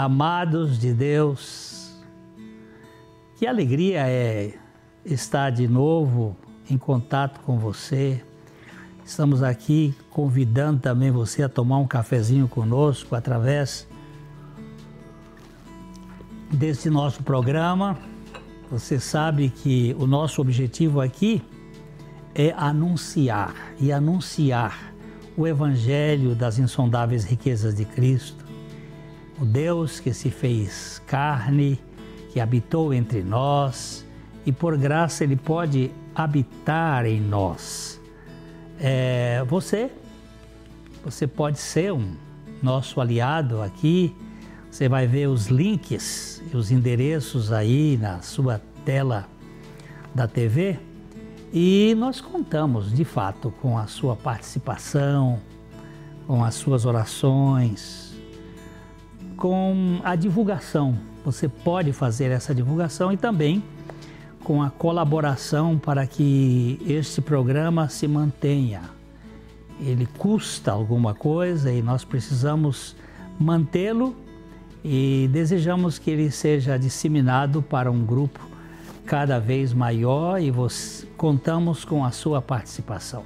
Amados de Deus. Que alegria é estar de novo em contato com você. Estamos aqui convidando também você a tomar um cafezinho conosco através desse nosso programa. Você sabe que o nosso objetivo aqui é anunciar e anunciar o Evangelho das insondáveis riquezas de Cristo, o Deus que se fez carne, que habitou entre nós e por graça Ele pode habitar em nós. É, você, você pode ser um nosso aliado aqui. Você vai ver os links e os endereços aí na sua tela da TV e nós contamos, de fato, com a sua participação, com as suas orações, com a divulgação. Você pode fazer essa divulgação e também com a colaboração para que este programa se mantenha. Ele custa alguma coisa e nós precisamos mantê-lo e desejamos que ele seja disseminado para um grupo cada vez maior e contamos com a sua participação.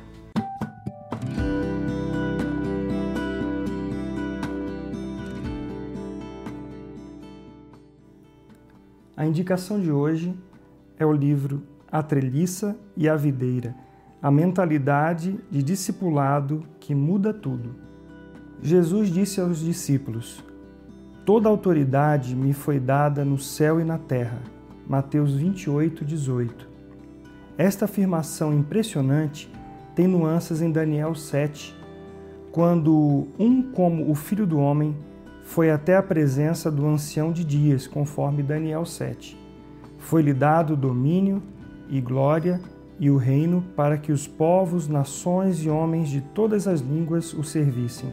A indicação de hoje é o livro A Treliça e a Videira A Mentalidade de Discipulado que Muda Tudo. Jesus disse aos discípulos: Toda autoridade me foi dada no céu e na terra. Mateus 28, 18. Esta afirmação impressionante tem nuances em Daniel 7, quando um como o Filho do Homem foi até a presença do ancião de dias, conforme Daniel 7. Foi-lhe dado domínio e glória e o reino para que os povos, nações e homens de todas as línguas o servissem.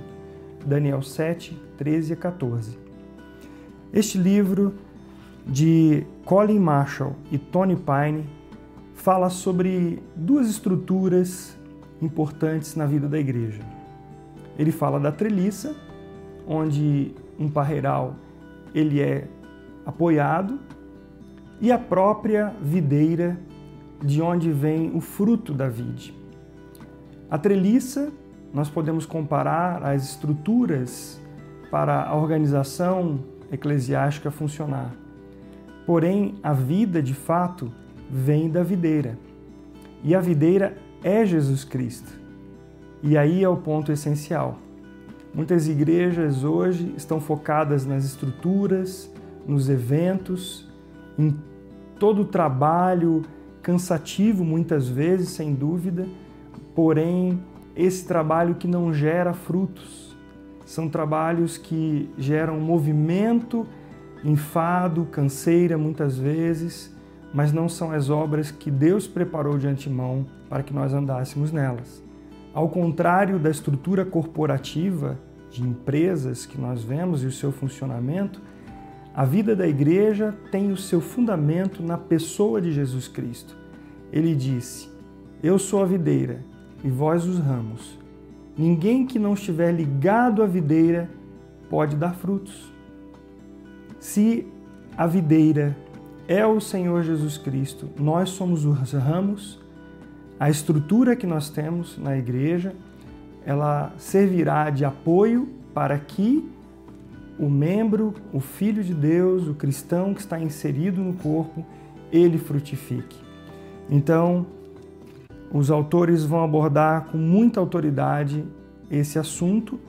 Daniel 7, 13 a 14. Este livro de Colin Marshall e Tony Pine fala sobre duas estruturas importantes na vida da igreja. Ele fala da treliça, onde um parreiral ele é apoiado, e a própria videira, de onde vem o fruto da vide. A treliça nós podemos comparar as estruturas para a organização eclesiástica funcionar. Porém, a vida de fato vem da videira. E a videira é Jesus Cristo. E aí é o ponto essencial. Muitas igrejas hoje estão focadas nas estruturas, nos eventos, em todo o trabalho cansativo, muitas vezes, sem dúvida, porém, esse trabalho que não gera frutos. São trabalhos que geram movimento enfado, canseira muitas vezes, mas não são as obras que Deus preparou de antemão para que nós andássemos nelas. Ao contrário da estrutura corporativa de empresas que nós vemos e o seu funcionamento, a vida da igreja tem o seu fundamento na pessoa de Jesus Cristo. Ele disse: Eu sou a videira e vós os ramos. Ninguém que não estiver ligado à videira pode dar frutos. Se a videira é o Senhor Jesus Cristo, nós somos os ramos, a estrutura que nós temos na igreja, ela servirá de apoio para que o membro, o filho de Deus, o cristão que está inserido no corpo, ele frutifique. Então, os autores vão abordar com muita autoridade esse assunto,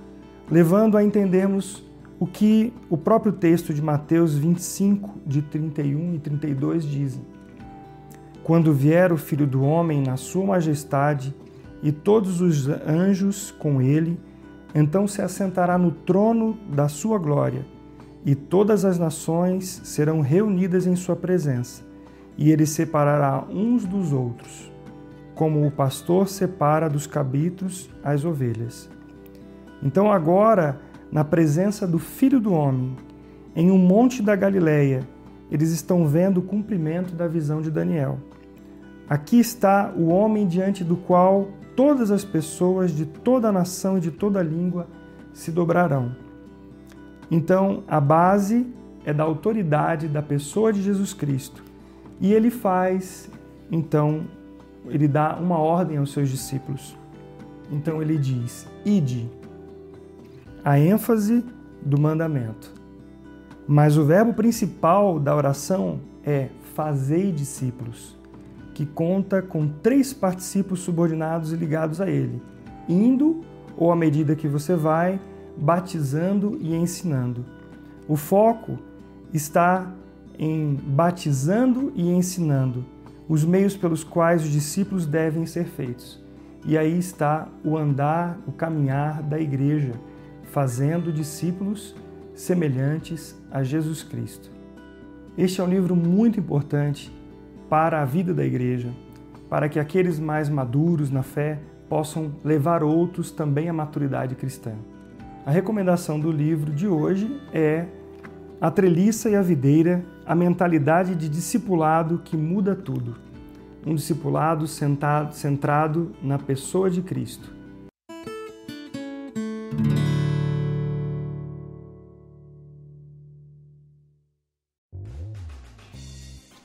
levando a entendermos o que o próprio texto de Mateus 25, de 31 e 32 dizem. Quando vier o Filho do Homem na sua majestade e todos os anjos com ele, então se assentará no trono da sua glória, e todas as nações serão reunidas em sua presença, e ele separará uns dos outros, como o pastor separa dos cabritos as ovelhas. Então agora na presença do Filho do Homem, em um monte da Galileia, eles estão vendo o cumprimento da visão de Daniel. Aqui está o homem diante do qual todas as pessoas de toda a nação e de toda a língua se dobrarão. Então, a base é da autoridade da pessoa de Jesus Cristo. E ele faz, então, ele dá uma ordem aos seus discípulos. Então ele diz: Ide. A ênfase do mandamento. Mas o verbo principal da oração é fazei discípulos, que conta com três particípios subordinados e ligados a ele: indo, ou à medida que você vai, batizando e ensinando. O foco está em batizando e ensinando os meios pelos quais os discípulos devem ser feitos. E aí está o andar, o caminhar da igreja, fazendo discípulos semelhantes a Jesus Cristo. Este é um livro muito importante para a vida da igreja, para que aqueles mais maduros na fé possam levar outros também à maturidade cristã. A recomendação do livro de hoje é A Treliça e a Videira, a mentalidade de discipulado que muda tudo. Um discipulado sentado, centrado na pessoa de Cristo.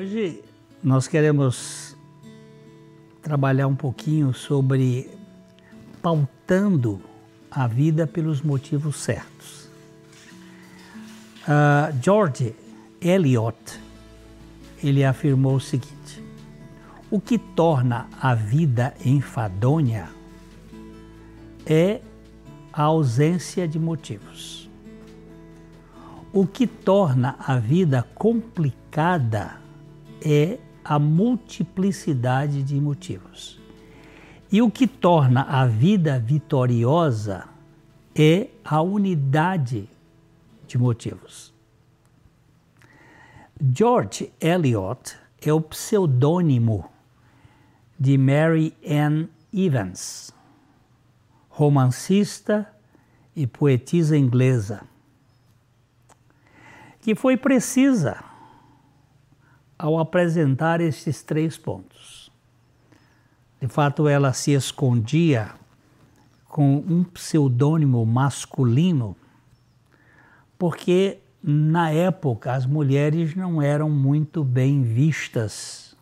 Hoje nós queremos trabalhar um pouquinho sobre pautando a vida pelos motivos certos. Uh, George Eliot ele afirmou o seguinte: o que torna a vida enfadonha é a ausência de motivos. O que torna a vida complicada é a multiplicidade de motivos. E o que torna a vida vitoriosa é a unidade de motivos. George Eliot é o pseudônimo de Mary Ann Evans, romancista e poetisa inglesa, que foi precisa ao apresentar estes três pontos. De fato, ela se escondia com um pseudônimo masculino, porque na época as mulheres não eram muito bem vistas,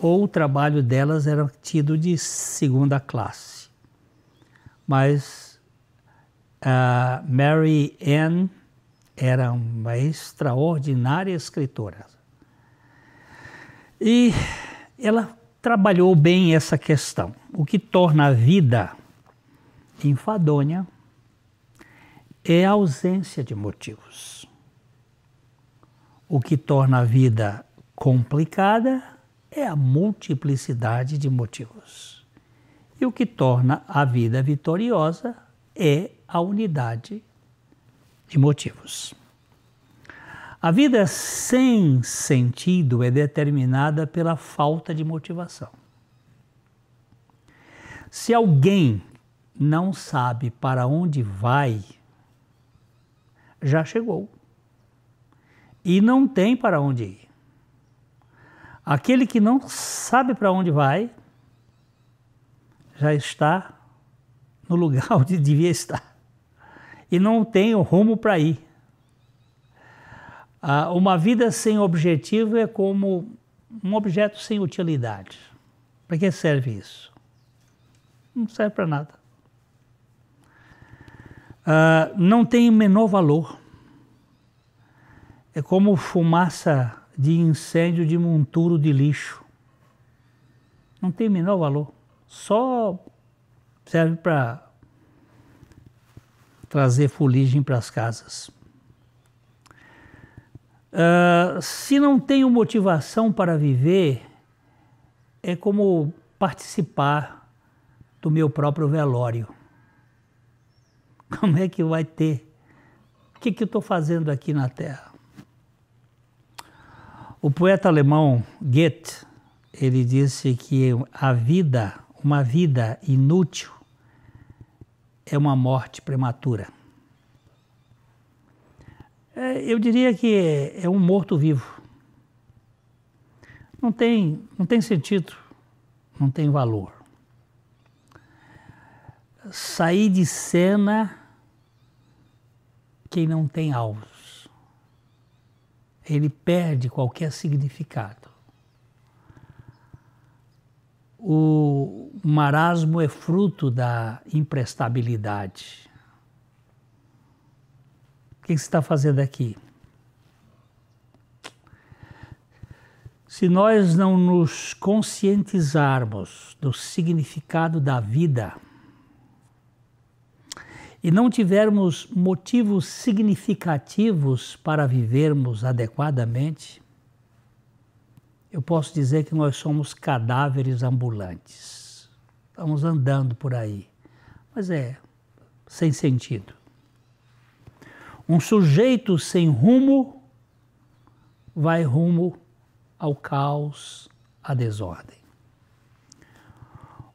ou o trabalho delas era tido de segunda classe. Mas Mary Ann era uma extraordinária escritora e ela trabalhou bem essa questão. O que torna a vida enfadonha é a ausência de motivos. O que torna a vida complicada é a multiplicidade de motivos. E o que torna a vida vitoriosa é a unidade de motivos. A vida sem sentido é determinada pela falta de motivação. Se alguém não sabe para onde vai, já chegou. E não tem para onde ir. Aquele que não sabe para onde vai, já está no lugar onde devia estar. E não tem o rumo para ir. Ah, uma vida sem objetivo é como um objeto sem utilidade. Para que serve isso? Não serve para nada. uh, não tem menor valor. É como fumaça de incêndio de monturo de lixo. Não tem menor valor. Só serve para trazer fuligem para as casas. Uh, se não tenho motivação para viver, é como participar do meu próprio velório. Como é que vai ter? O que, que eu estou fazendo aqui na Terra? O poeta alemão Goethe, ele disse que a vida, uma vida inútil, é uma morte prematura. É, eu diria que é, é um morto-vivo. Não tem, não tem sentido, não tem valor. Sair de cena quem não tem alvos. Ele perde qualquer significado. O marasmo é fruto da imprestabilidade. Que você está fazendo aqui? Se nós não nos conscientizarmos do significado da vida e não tivermos motivos significativos para vivermos adequadamente, eu posso dizer que nós somos cadáveres ambulantes. Estamos andando por aí, mas é sem sentido. Um sujeito sem rumo vai rumo ao caos, à desordem.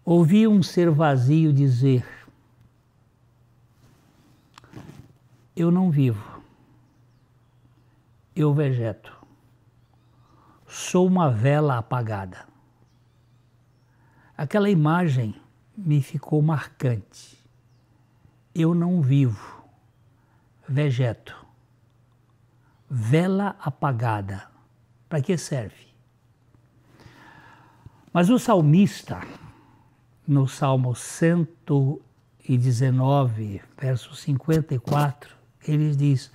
Ouvi um ser vazio dizer: Eu não vivo, eu vegeto, sou uma vela apagada. Aquela imagem me ficou marcante. Eu não vivo, vegeto. Vela apagada. Para que serve? Mas o salmista, no Salmo 119, verso 54, ele diz: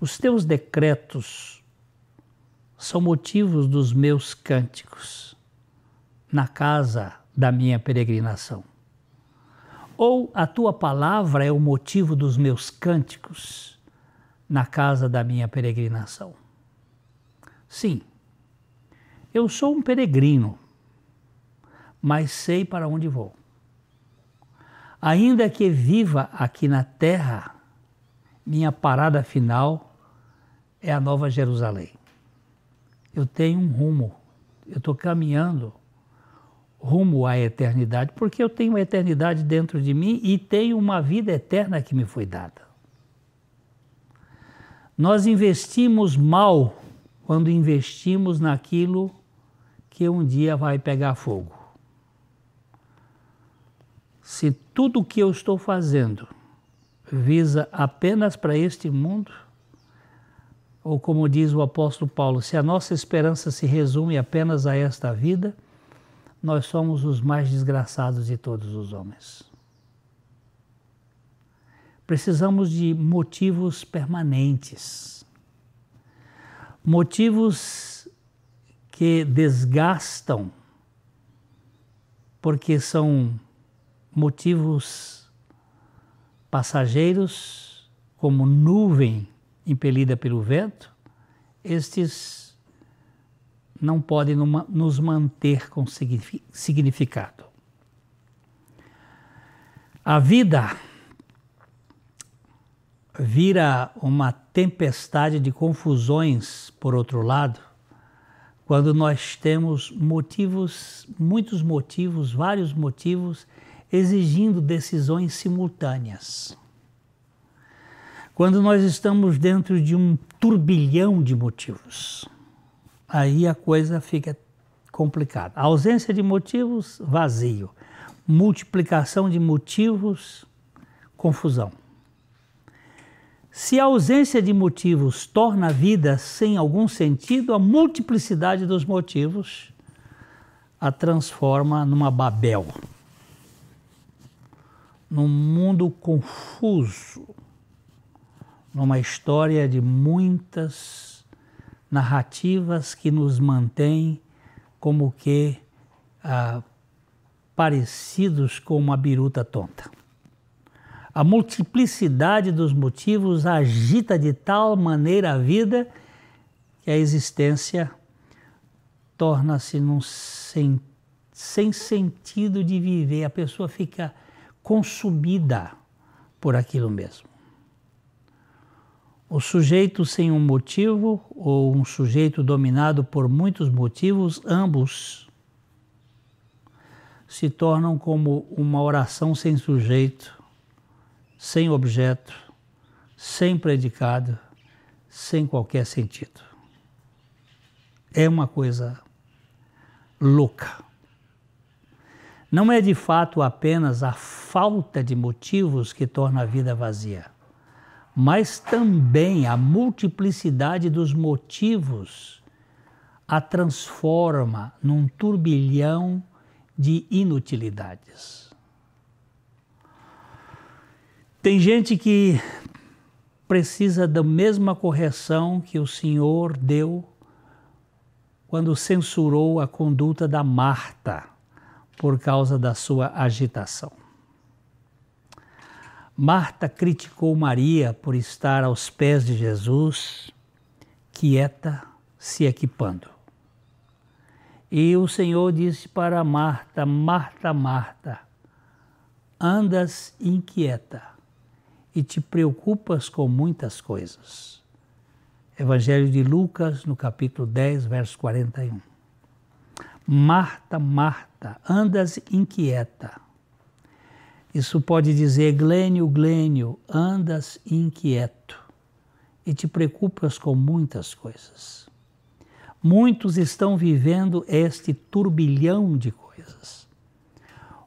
Os teus decretos são motivos dos meus cânticos na casa da minha peregrinação. Ou a tua palavra é o motivo dos meus cânticos na casa da minha peregrinação. Sim, eu sou um peregrino, mas sei para onde vou. Ainda que viva aqui na terra, minha parada final é a Nova Jerusalém. Eu tenho um rumo, eu estou caminhando rumo à eternidade, porque eu tenho a eternidade dentro de mim e tenho uma vida eterna que me foi dada. Nós investimos mal quando investimos naquilo que um dia vai pegar fogo. Se tudo o que eu estou fazendo visa apenas para este mundo, ou como diz o apóstolo Paulo, se a nossa esperança se resume apenas a esta vida, nós somos os mais desgraçados de todos os homens. Precisamos de motivos permanentes, motivos que desgastam, porque são motivos passageiros, como nuvem impelida pelo vento, estes não podem nos manter com significado. A vida vira uma tempestade de confusões, por outro lado, quando nós temos motivos, muitos motivos, vários motivos, exigindo decisões simultâneas. Quando nós estamos dentro de um turbilhão de motivos, aí a coisa fica complicada. A ausência de motivos, vazio. Multiplicação de motivos, confusão. Se a ausência de motivos torna a vida sem algum sentido, a multiplicidade dos motivos a transforma numa Babel, num mundo confuso, numa história de muitas narrativas que nos mantêm como que ah, parecidos com uma biruta tonta. A multiplicidade dos motivos agita de tal maneira a vida que a existência torna-se num sem, sem sentido de viver. A pessoa fica consumida por aquilo mesmo. O sujeito sem um motivo ou um sujeito dominado por muitos motivos, ambos se tornam como uma oração sem sujeito sem objeto, sem predicado, sem qualquer sentido. É uma coisa louca. Não é de fato apenas a falta de motivos que torna a vida vazia, mas também a multiplicidade dos motivos a transforma num turbilhão de inutilidades. Tem gente que precisa da mesma correção que o Senhor deu quando censurou a conduta da Marta por causa da sua agitação. Marta criticou Maria por estar aos pés de Jesus, quieta, se equipando. E o Senhor disse para Marta: Marta, Marta, andas inquieta e te preocupas com muitas coisas. Evangelho de Lucas, no capítulo 10, verso 41. Marta, Marta, andas inquieta. Isso pode dizer, Glênio, Glênio, andas inquieto e te preocupas com muitas coisas. Muitos estão vivendo este turbilhão de coisas.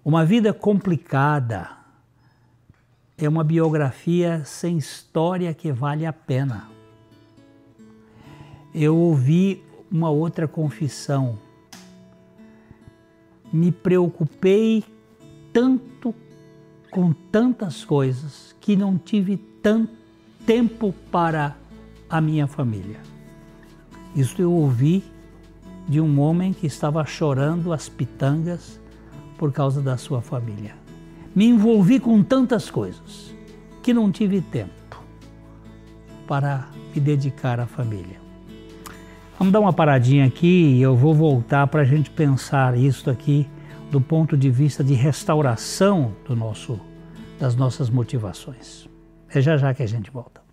Uma vida complicada, é uma biografia sem história que vale a pena. Eu ouvi uma outra confissão. Me preocupei tanto com tantas coisas que não tive tanto tempo para a minha família. Isso eu ouvi de um homem que estava chorando as pitangas por causa da sua família me envolvi com tantas coisas que não tive tempo para me dedicar à família. Vamos dar uma paradinha aqui e eu vou voltar para a gente pensar isso aqui do ponto de vista de restauração do nosso, das nossas motivações. É já já que a gente volta.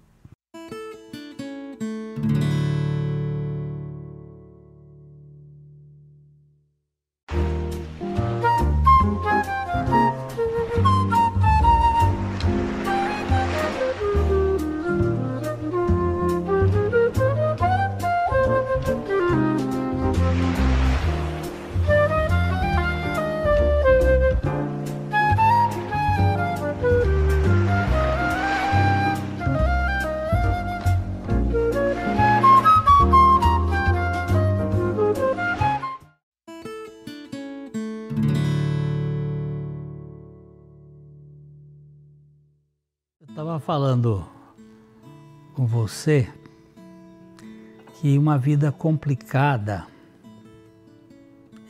Falando com você que uma vida complicada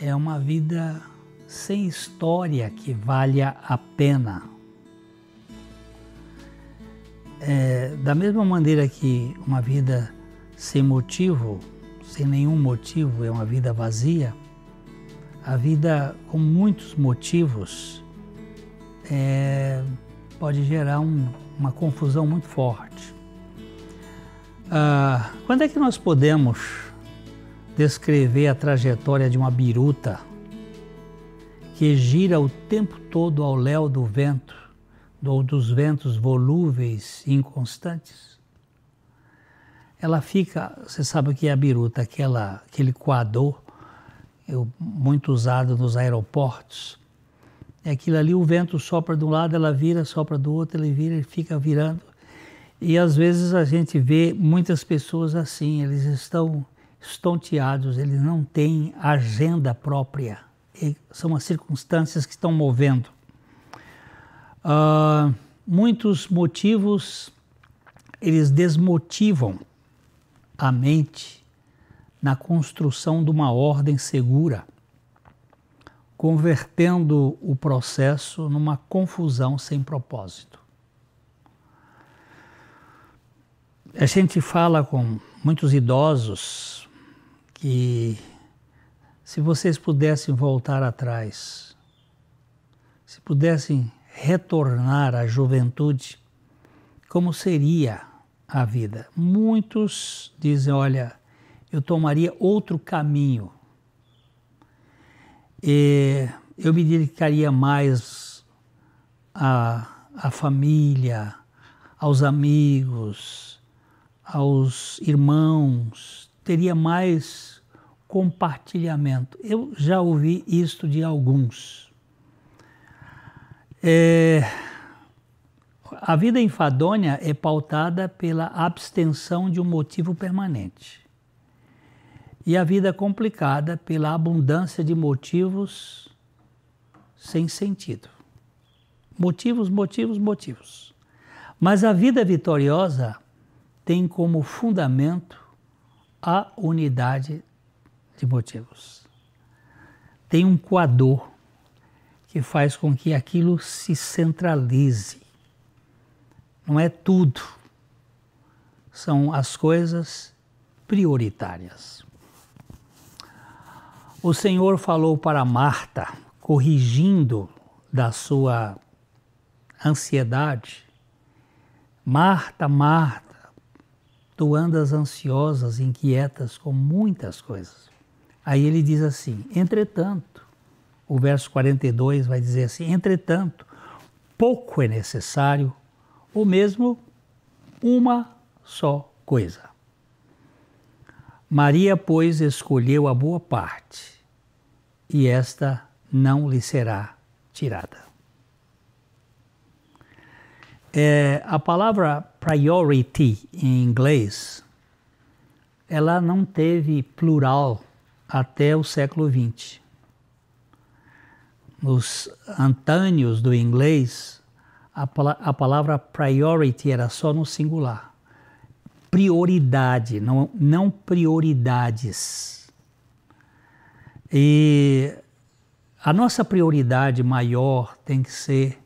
é uma vida sem história que valha a pena. É, da mesma maneira que uma vida sem motivo, sem nenhum motivo, é uma vida vazia, a vida com muitos motivos é, pode gerar um, uma confusão muito forte. Ah, quando é que nós podemos descrever a trajetória de uma biruta que gira o tempo todo ao léu do vento, ou dos ventos volúveis e inconstantes? Ela fica, você sabe o que é a biruta, aquela, aquele coador muito usado nos aeroportos, é aquilo ali, o vento sopra de um lado, ela vira, sopra do outro, ele vira, fica virando. E às vezes a gente vê muitas pessoas assim, eles estão estonteados, eles não têm agenda própria. E são as circunstâncias que estão movendo. Uh, muitos motivos eles desmotivam a mente na construção de uma ordem segura, convertendo o processo numa confusão sem propósito. A gente fala com muitos idosos que se vocês pudessem voltar atrás, se pudessem retornar à juventude, como seria a vida? Muitos dizem: olha, eu tomaria outro caminho. E eu me dedicaria mais à, à família, aos amigos, aos irmãos, teria mais compartilhamento. Eu já ouvi isto de alguns. É, a vida enfadonha é pautada pela abstenção de um motivo permanente. E a vida complicada pela abundância de motivos sem sentido. Motivos, motivos, motivos. Mas a vida vitoriosa tem como fundamento a unidade de motivos. Tem um coador que faz com que aquilo se centralize. Não é tudo. São as coisas prioritárias. O Senhor falou para Marta, corrigindo da sua ansiedade: Marta, Marta, tu andas ansiosas, inquietas com muitas coisas. Aí ele diz assim: entretanto, o verso 42 vai dizer assim: entretanto, pouco é necessário, ou mesmo uma só coisa. Maria, pois, escolheu a boa parte, e esta não lhe será tirada. É, a palavra priority em inglês, ela não teve plural até o século XX. Nos antânios do inglês, a, a palavra priority era só no singular. Prioridade, não, não prioridades. E a nossa prioridade maior tem que ser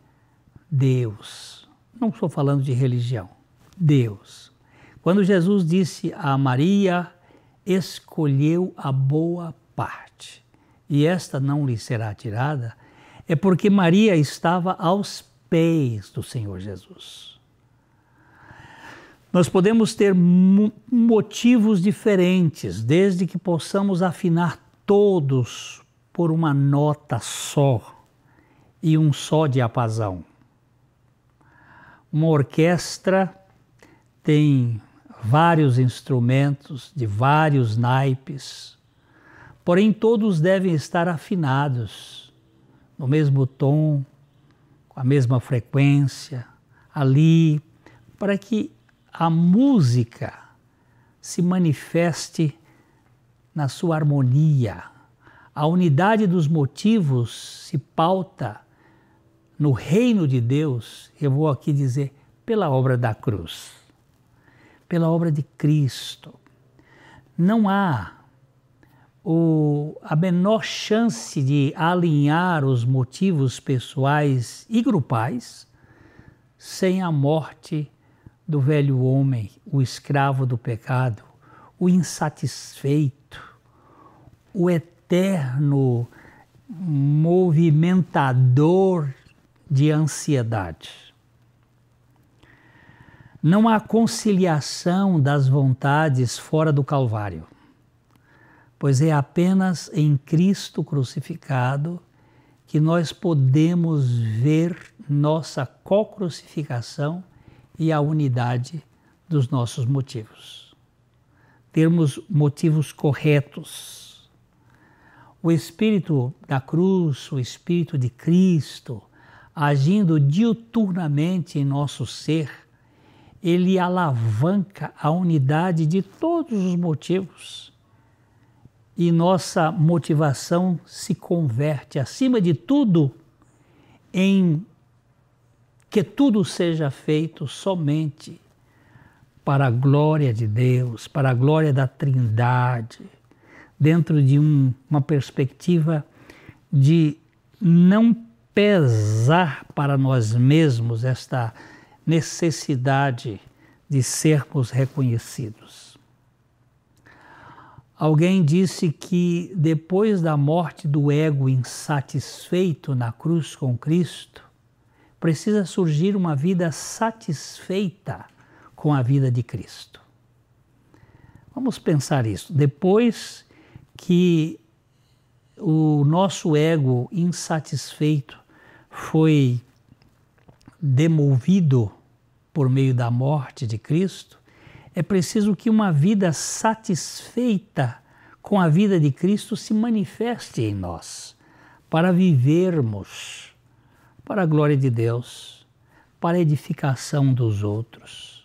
Deus. Não estou falando de religião. Deus. Quando Jesus disse a Maria, escolheu a boa parte, e esta não lhe será tirada, é porque Maria estava aos pés do Senhor Jesus. Nós podemos ter motivos diferentes, desde que possamos afinar todos por uma nota só e um só diapasão. Uma orquestra tem vários instrumentos de vários naipes, porém todos devem estar afinados no mesmo tom, com a mesma frequência, ali, para que a música se manifeste na sua harmonia. A unidade dos motivos se pauta no reino de Deus, eu vou aqui dizer, pela obra da cruz pela obra de Cristo. Não há o, a menor chance de alinhar os motivos pessoais e grupais sem a morte do velho homem, o escravo do pecado, o insatisfeito, o eterno movimentador de ansiedade. Não há conciliação das vontades fora do Calvário, pois é apenas em Cristo crucificado que nós podemos ver nossa co-crucificação e a unidade dos nossos motivos. Termos motivos corretos. O Espírito da cruz, o Espírito de Cristo, agindo diuturnamente em nosso ser, ele alavanca a unidade de todos os motivos. E nossa motivação se converte, acima de tudo, em que tudo seja feito somente para a glória de Deus, para a glória da Trindade, dentro de um, uma perspectiva de não pesar para nós mesmos esta necessidade de sermos reconhecidos. Alguém disse que depois da morte do ego insatisfeito na cruz com Cristo, precisa surgir uma vida satisfeita com a vida de Cristo. Vamos pensar isso. Depois que o nosso ego insatisfeito foi demovido por meio da morte de Cristo, é preciso que uma vida satisfeita com a vida de Cristo se manifeste em nós, para vivermos para a glória de Deus, para a edificação dos outros,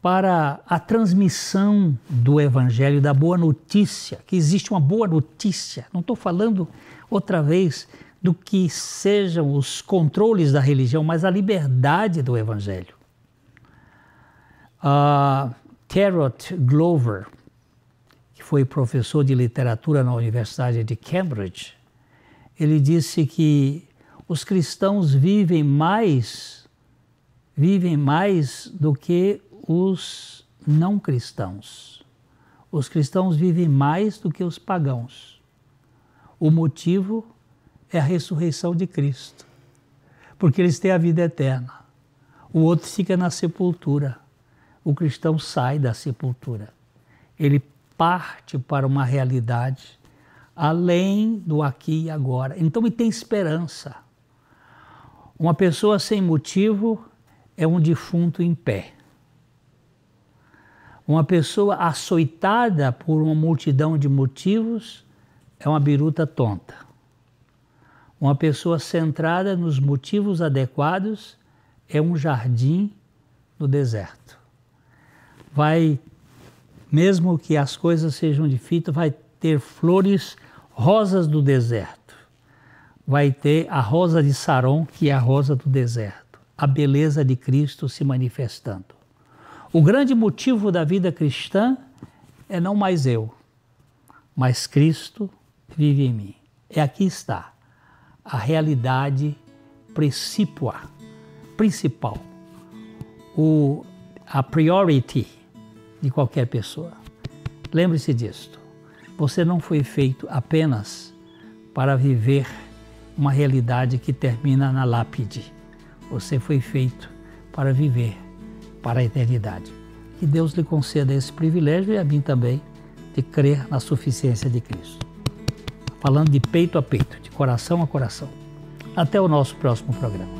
para a transmissão do Evangelho, da boa notícia, que existe uma boa notícia. Não estou falando outra vez do que sejam os controles da religião, mas a liberdade do Evangelho. Uh, Terrot Glover, que foi professor de literatura na Universidade de Cambridge, ele disse que os cristãos vivem mais, vivem mais do que os não cristãos. Os cristãos vivem mais do que os pagãos. O motivo é a ressurreição de Cristo, porque eles têm a vida eterna. O outro fica na sepultura o cristão sai da sepultura. Ele parte para uma realidade além do aqui e agora. Então ele tem esperança. Uma pessoa sem motivo é um defunto em pé. Uma pessoa açoitada por uma multidão de motivos é uma biruta tonta. Uma pessoa centrada nos motivos adequados é um jardim no deserto vai, mesmo que as coisas sejam difíceis, vai ter flores rosas do deserto. Vai ter a rosa de Saron, que é a rosa do deserto. A beleza de Cristo se manifestando. O grande motivo da vida cristã é não mais eu, mas Cristo vive em mim. É aqui está a realidade principal, principal, o a priority de qualquer pessoa. Lembre-se disto. Você não foi feito apenas para viver uma realidade que termina na lápide. Você foi feito para viver para a eternidade. Que Deus lhe conceda esse privilégio e a mim também de crer na suficiência de Cristo. Falando de peito a peito, de coração a coração. Até o nosso próximo programa.